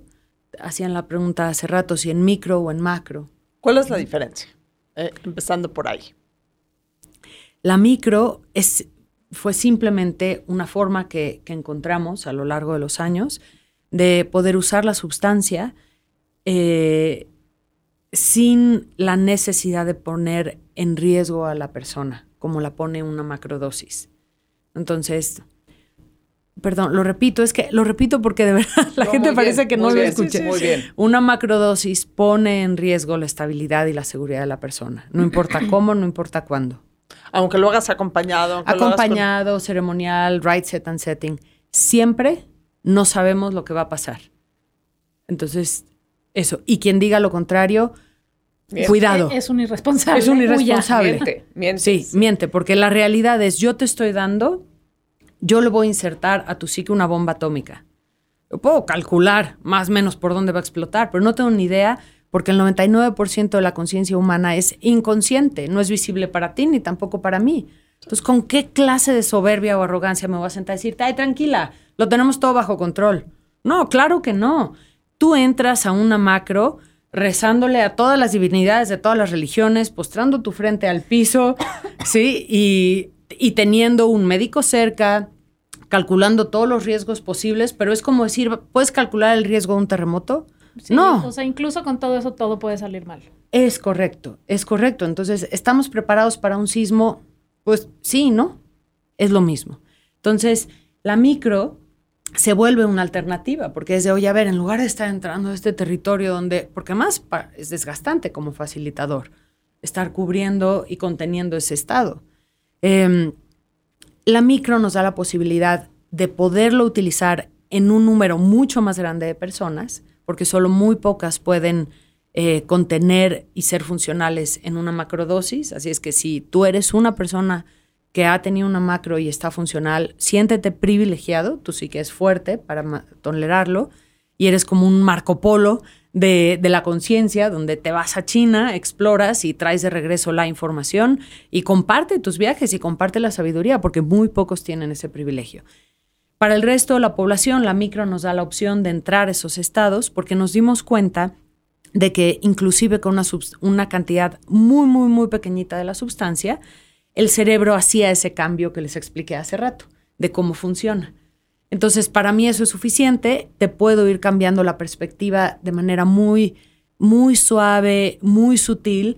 Hacían la pregunta hace rato si en micro o en macro. ¿Cuál es la diferencia? Eh, empezando por ahí. La micro es, fue simplemente una forma que, que, encontramos a lo largo de los años de poder usar la sustancia eh, sin la necesidad de poner en riesgo a la persona, como la pone una macrodosis. Entonces, perdón, lo repito, es que lo repito porque de (laughs) verdad la No, gente parece bien, que no lo bien, escuché. sí, sí, Muy bien. Una macrodosis pone en riesgo la estabilidad y la seguridad de la persona. No (clears throat) importa cómo, no importa cuándo. Aunque lo hagas acompañado. aunque lo hagas con- Acompañado, ceremonial, right set and setting. Siempre no sabemos lo que va a pasar. Entonces, eso. Y quien diga lo contrario, Miente. cuidado. Es un irresponsable. Es un irresponsable. Miente, miente. Sí, miente, porque la realidad es, yo te estoy dando, yo le voy a insertar a tu psique una bomba atómica. Yo puedo calcular más o menos por dónde va a explotar, pero no tengo ni idea porque el 99% de la conciencia humana es inconsciente, no es visible para ti ni tampoco para mí. Entonces, ¿con qué clase de soberbia o arrogancia me voy a sentar a decirte, ay, tranquila, lo tenemos todo bajo control? No, claro que no. Tú entras a una macro rezándole a todas las divinidades de todas las religiones, postrando tu frente al piso, (coughs) ¿sí? Y, y teniendo un médico cerca, calculando todos los riesgos posibles, pero es como decir, ¿puedes calcular el riesgo de un terremoto? Sí, no. O sea, incluso con todo eso, todo puede salir mal. Es correcto, es correcto. Entonces, ¿estamos preparados para un sismo? Pues sí, ¿no? Es lo mismo. Entonces, la micro se vuelve una alternativa, porque es de, oye, a ver, en lugar de estar entrando a este territorio donde, porque más es desgastante como facilitador, estar cubriendo y conteniendo ese estado. Em, la micro nos da la posibilidad de poderlo utilizar en un número mucho más grande de personas, porque solo muy pocas pueden eh, contener y ser funcionales en una macrodosis. Así es que si tú eres una persona que ha tenido una macro y está funcional, siéntete privilegiado, tú sí que es fuerte para tolerarlo, y eres como un Marco Polo de, de la conciencia, donde te vas a China, exploras y traes de regreso la información y comparte tus viajes y comparte la sabiduría, porque muy pocos tienen ese privilegio. Para el resto de la población, la micro nos da la opción de entrar a esos estados porque nos dimos cuenta de que inclusive con una, una cantidad muy, muy, muy pequeñita de la sustancia, el cerebro hacía ese cambio que les expliqué hace rato, de cómo funciona. Entonces, para mí eso es suficiente, te puedo ir cambiando la perspectiva de manera muy, muy suave, muy sutil.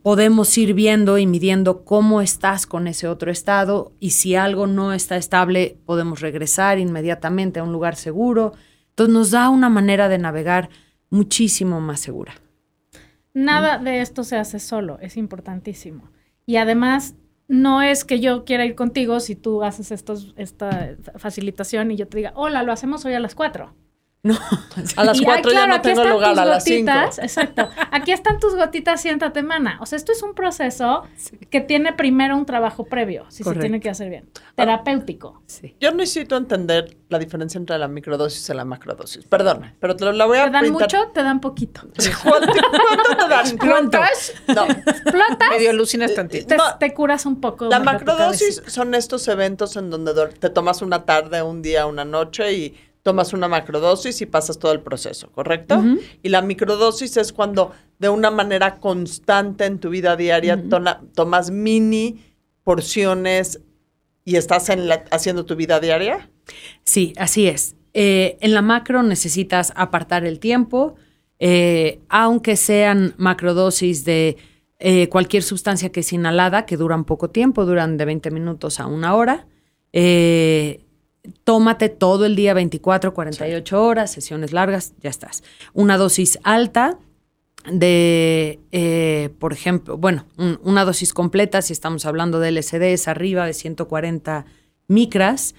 Podemos ir viendo y midiendo cómo estás con ese otro estado y si algo no está estable, podemos regresar inmediatamente a un lugar seguro. Entonces, nos da una manera de navegar muchísimo más segura. Nada de esto se hace solo, es importantísimo. Y además, no es que yo quiera ir contigo si tú haces estos, esta facilitación y yo te diga, hola, lo hacemos hoy a las 4. No, A las Y, ay, cuatro ya claro, no tengo lugar, a las cinco. gotitas, Exacto. Aquí están tus gotitas, siéntate, mana. O sea, esto es un proceso que tiene primero un trabajo previo, si Correcto. se tiene que hacer bien. Terapéutico. sí. Yo necesito entender la diferencia entre la microdosis y la macrodosis. Perdón, pero te lo, la voy a ¿Te dan pintar. mucho? ¿Te dan poquito? (laughs) ¿Cuánto, cuánto te dan? (laughs) ¿Explotas? No. ¿Flotas? Medio alucinas tantito. Te, No. te curas un poco. La macrodosis son estos eventos en donde te tomas una tarde, un día, una noche y tomas una macrodosis y pasas todo el proceso, ¿correcto? Y la microdosis es cuando de una manera constante en tu vida diaria tona- tomas mini porciones y estás en la- haciendo tu vida diaria. Sí, así es. Eh, en la macro necesitas apartar el tiempo, eh, aunque sean macrodosis de eh, cualquier sustancia que es inhalada, que duran poco tiempo, duran de 20 minutos a una hora. Eh, tómate todo el día, 24, 48 horas, sesiones largas, ya estás. Una dosis alta de, eh, por ejemplo, bueno, un- una dosis completa, si estamos hablando de LSD, es arriba de 140 micras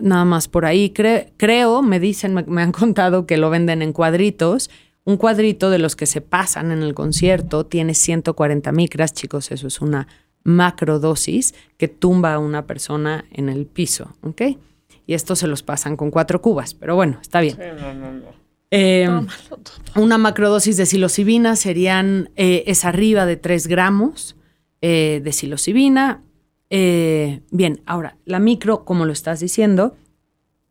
nada más por ahí. Cre- creo, me dicen, me, me han (laughs) contado que lo venden en cuadritos. Un cuadrito de los que se pasan en el concierto tiene 140 micras, chicos, eso es una macrodosis que tumba a una persona en el piso, ¿ok? Y esto se los pasan con cuatro cubas, pero bueno, está bien. Eh, una macrodosis de psilocibina serían, eh, es arriba de 3 gramos eh, de psilocibina. Eh, bien, ahora, la micro, como lo estás diciendo,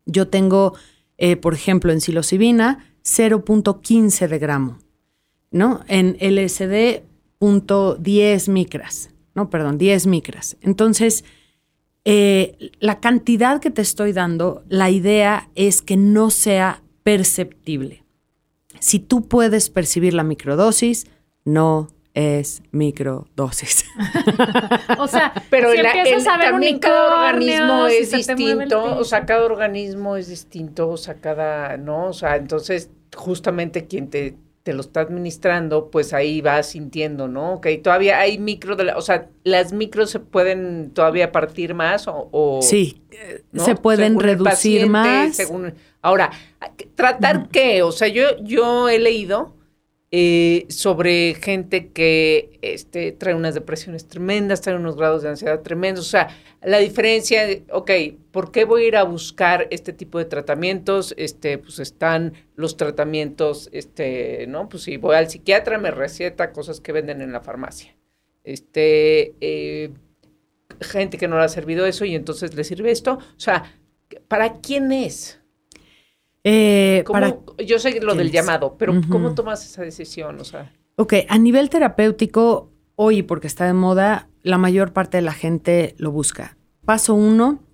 yo tengo, eh, por ejemplo, en psilocibina 0.15 de gramo, ¿no? En LSD, 0.10 micras, no, perdón, 10 micras. Entonces, eh, la cantidad que te estoy dando, la idea es que no sea perceptible. Si tú puedes percibir la microdosis, no es microdosis. (laughs) O sea, Pero si el- empiezas el- a ver también cada organismo es distinto, o sea, cada organismo es distinto, o sea, cada, ¿no? O sea, entonces, justamente quien te, te lo está administrando, pues ahí vas sintiendo, ¿no? Ok, todavía hay micro, de la- o sea, las micros se pueden todavía partir más o... o- sí, ¿no? se pueden Según reducir paciente, más. según- ahora, ¿tratar qué? O sea, yo, yo he leído eh, sobre gente que este, trae unas depresiones tremendas, trae unos grados de ansiedad tremendos. O sea, la diferencia, ok, ¿por qué voy a ir a buscar este tipo de tratamientos? Este, pues están los tratamientos, este, ¿no? Pues si voy al psiquiatra, me receta cosas que venden en la farmacia. Este, eh, gente que no le ha servido eso y entonces le sirve esto. O sea, ¿para quién es? Eh, ¿Cómo- para, yo sé lo del llamado, pero. ¿cómo tomas esa decisión? O sea, ok, a nivel terapéutico, hoy porque está de moda, la mayor parte de la gente lo busca. Paso uno,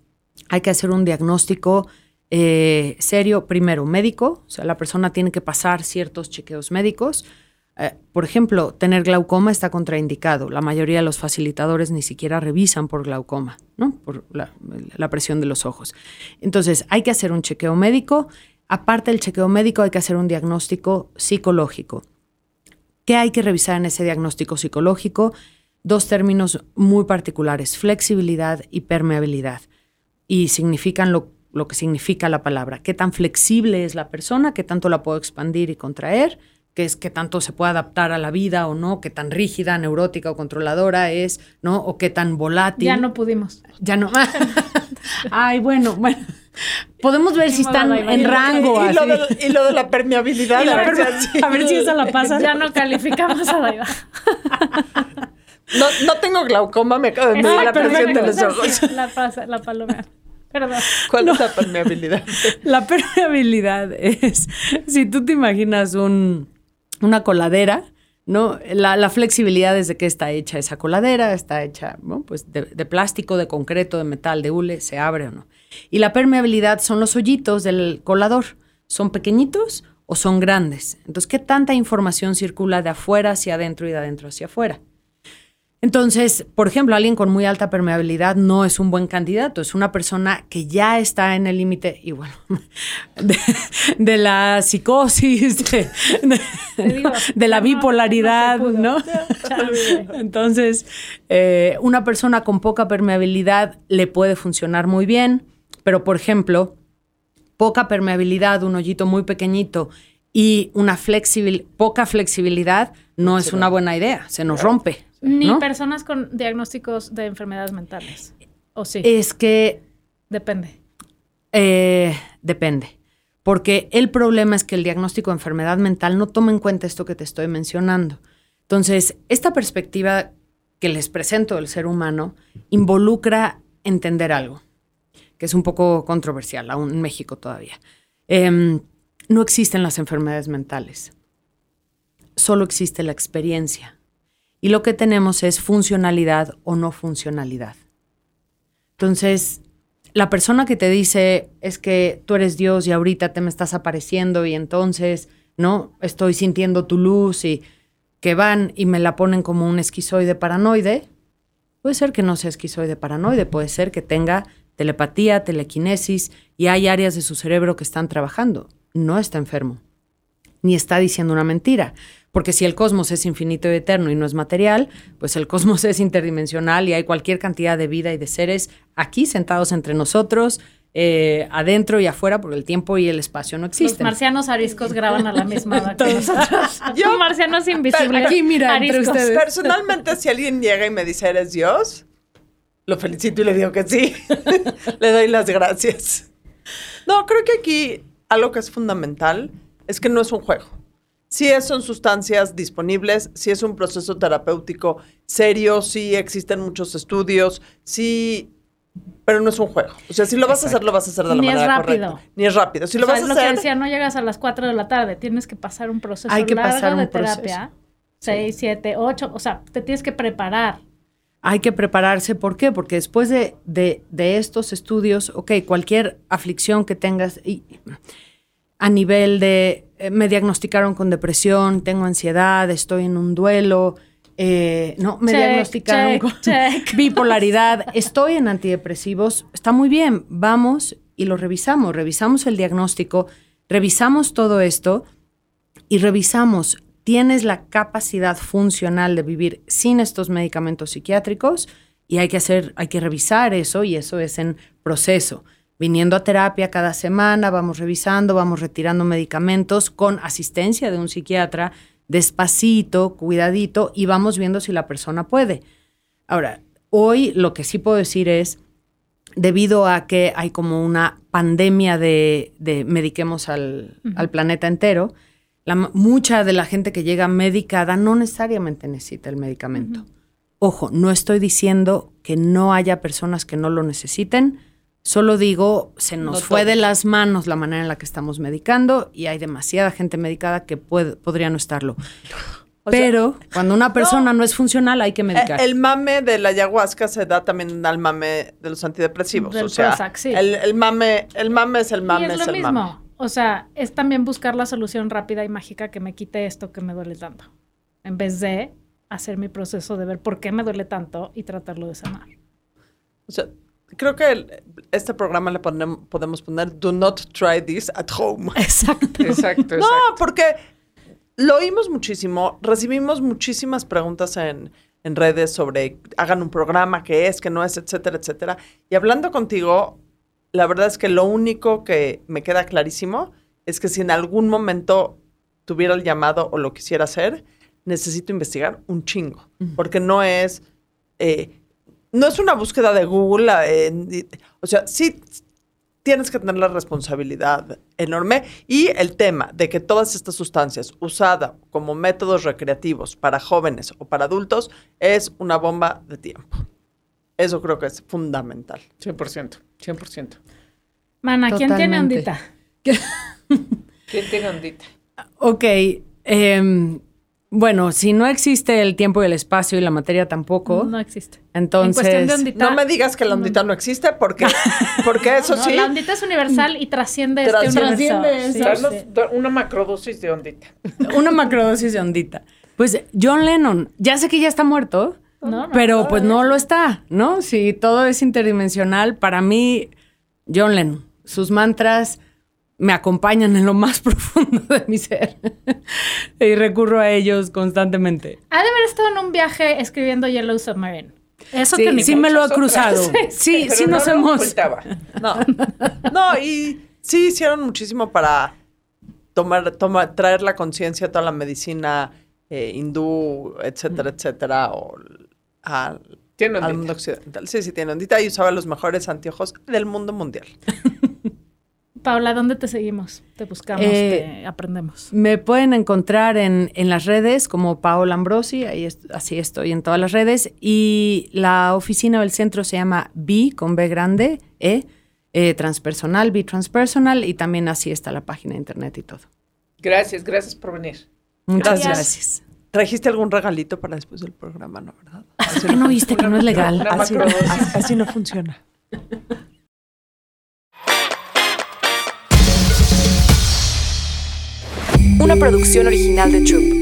hay que hacer un diagnóstico eh, serio, primero médico, o sea, la persona tiene que pasar ciertos chequeos médicos. Eh, por ejemplo, tener glaucoma está contraindicado. La mayoría de los facilitadores ni siquiera revisan por glaucoma, ¿no? Por la, la presión de los ojos. Entonces, hay que hacer un chequeo médico. Aparte del chequeo médico, hay que hacer un diagnóstico psicológico. ¿Qué hay que revisar en ese diagnóstico psicológico? Dos términos muy particulares, flexibilidad y permeabilidad. Y significan lo, lo que significa la palabra. ¿Qué tan flexible es la persona? ¿Qué tanto la puedo expandir y contraer? ¿Qué es qué tanto se puede adaptar a la vida o no? ¿Qué tan rígida, neurótica o controladora es? ¿No? ¿O qué tan volátil? Ya no pudimos. Ya no. (laughs) Ay, bueno, bueno. Podemos ver si están en Y rango. y, lo de, y lo de la permeabilidad. La a ver si perme- así- a ver si esa la pasa. Ya no calificamos a Daiva. No, no tengo glaucoma, me acabo de medir la presión de los ojos. La pasa, la palomea. Perdón. ¿Cuál es la permeabilidad? La permeabilidad es, si tú te imaginas un, una coladera, ¿no? La, la flexibilidad es de qué está hecha esa coladera, está hecha, ¿no? Pues de, de plástico, de concreto, de metal, de hule, se abre o no. Y la permeabilidad son los hoyitos del colador. ¿Son pequeñitos o son grandes? Entonces, ¿qué tanta información circula de afuera hacia adentro y de adentro hacia afuera? Entonces, por ejemplo, alguien con muy alta permeabilidad no es un buen candidato, es una persona que ya está en el límite, y bueno, (laughs) de, de la psicosis, de, la bipolaridad, no. (laughs) Entonces, eh, una persona con poca permeabilidad le puede funcionar muy bien, pero por ejemplo, poca permeabilidad, un hoyito muy pequeñito y una flexibil, poca flexibilidad no es una buena idea, se nos rompe. Ni ¿no? personas con diagnósticos de enfermedades mentales. O sí, Es que depende. eh, depende. Porque el problema es que el diagnóstico de enfermedad mental no toma en cuenta esto que te estoy mencionando. Entonces, esta perspectiva que les presento del ser humano involucra entender algo, que es un poco controversial, aún en México todavía. Em, no existen las enfermedades mentales, solo existe la experiencia. Y lo que tenemos es funcionalidad o no funcionalidad. Entonces, la persona que te dice es que tú eres Dios y ahorita te me estás apareciendo y entonces, ¿no? Estoy sintiendo tu luz y que van y me la ponen como un esquizoide paranoide. Puede ser que no sea esquizoide paranoide, puede ser que tenga telepatía, telequinesis y hay áreas de su cerebro que están trabajando. No está enfermo, ni está diciendo una mentira. Porque si el cosmos es infinito y eterno y no es material, pues el cosmos (laughs) es interdimensional y hay cualquier cantidad de vida y de seres aquí sentados entre nosotros, eh, adentro y afuera, porque el tiempo y el espacio no Los existen. marcianos ariscos graban a la misma (laughs) hora (laughs) nosotros. Yo- marcianos invisibles. Aquí, mira, entre ariscos. ustedes. Personalmente, si alguien llega y me dice, ¿eres Dios? Lo felicito y le digo que sí. (laughs) le doy las gracias. No, creo que aquí algo que es fundamental es que no es un juego. Sí es- son sustancias disponibles, sí es un proceso terapéutico serio, sí existen muchos estudios, sí, pero no es un juego. O sea, si lo vas a hacer, lo vas a hacer de la Ni es manera rápido. correcta. Ni es rápido. Si O lo sea, vas es a lo que hacer, decía, no llegas a las 4 de la tarde, tienes que pasar un proceso Hay que largo pasar un de proceso. terapia. 6, 7, 8, o sea, te tienes que preparar. Hay que prepararse, ¿por qué? Porque después de, de- de estos estudios, ok, cualquier aflicción que tengas, y- a nivel de, eh, me diagnosticaron con depresión, tengo ansiedad, estoy en un duelo, eh, no, me Check, diagnosticaron check, con (laughs) check. (laughs) bipolaridad, estoy en antidepresivos, está muy bien, vamos y lo revisamos, revisamos el diagnóstico, revisamos todo esto y revisamos, ¿tienes la capacidad funcional de vivir sin estos medicamentos psiquiátricos? Y hay que hacer, hay que revisar eso y eso es en proceso. Viniendo a terapia cada semana, vamos revisando, vamos retirando medicamentos con asistencia de un psiquiatra, despacito, cuidadito, y vamos viendo si la persona puede. Ahora, hoy lo que sí puedo decir es, debido a que hay como una pandemia de, de mediquemos al, al planeta entero, la mucha de la gente que llega medicada no necesariamente necesita el medicamento. Ojo, no estoy diciendo que no haya personas que no lo necesiten, solo digo, se nos No fue de las manos la manera en la que estamos medicando y hay demasiada gente medicada que puede, podría no estarlo. O sea, Pero cuando una persona no, es funcional hay que medicar. Eh, El mame de la ayahuasca se da también al mame de los antidepresivos. Del o sea, Prozac, sí. el, el mame, el mame es el mame, y es es lo el mismo. mame. O sea, es también buscar la solución rápida y mágica que me quite esto que me duele tanto. En vez de hacer mi proceso de ver por qué me duele tanto y tratarlo de sanar. O sea, creo que el- este programa le ponem- podemos poner Do not try this at home. (laughs) Exacto. Exacto, No, exacto. porque lo oímos muchísimo, recibimos muchísimas preguntas en, en redes sobre hagan un programa, qué es, qué no es, etcétera, etcétera. Y hablando contigo, la verdad es que lo único que me queda clarísimo es que si en algún momento tuviera el llamado o lo quisiera hacer, necesito investigar un chingo, porque no es... eh, no es una búsqueda de Google, eh, o sea, sí tienes que tener la responsabilidad enorme y el tema de que todas estas sustancias usadas como métodos recreativos para jóvenes o para adultos es una bomba de tiempo. Eso creo que es fundamental. 100%, 100%. Mana, ¿quién tiene ondita? (laughs) ¿Quién tiene ondita? Ok, em, bueno, si no existe el tiempo y el espacio y la materia tampoco, No existe. entonces... En cuestión de ondita. No me digas que la ondita no existe porque, (laughs) porque eso No, sí. La ondita es universal y trasciende este Trasciende universo. Sí, Darnos sí. da- una macrodosis de ondita. Una macrodosis de ondita. Pues John Lennon, ya sé que ya está muerto, No, no. pero pues no lo está, ¿no? Si todo es interdimensional, para mí, John Lennon, sus mantras me acompañan en lo más (laughs) profundo de mi ser (laughs) y recurro a ellos constantemente. Ha de haber estado en un viaje escribiendo Yellow Submarine. Eso Sí, que ni sí me lo Muchas cruzado. (laughs) otras. Sí, Pero sí no nos hemos... No. No, y sí hicieron muchísimo para tomar, tomar, traer la conciencia a toda la medicina eh, hindú, etcétera, etcétera, o al, Tiene al mundo occidental. Sí, sí, tiene ondita y usaba los mejores anteojos del mundo mundial. (laughs) Paula, ¿dónde te seguimos? Te buscamos, Eh, te aprendemos. Me pueden encontrar en, en las redes como Paola Ambrosi, ahí así estoy en todas las redes. Y la oficina del centro se llama B con B grande, E, eh, transpersonal, B transpersonal, y también así está la página de internet y todo. Gracias, gracias por venir. Muchas Gracias. gracias. ¿Trajiste algún regalito para después del programa, no, verdad? Así ¿Qué no viste que no es legal? Así no funciona. Una producción original de Troop.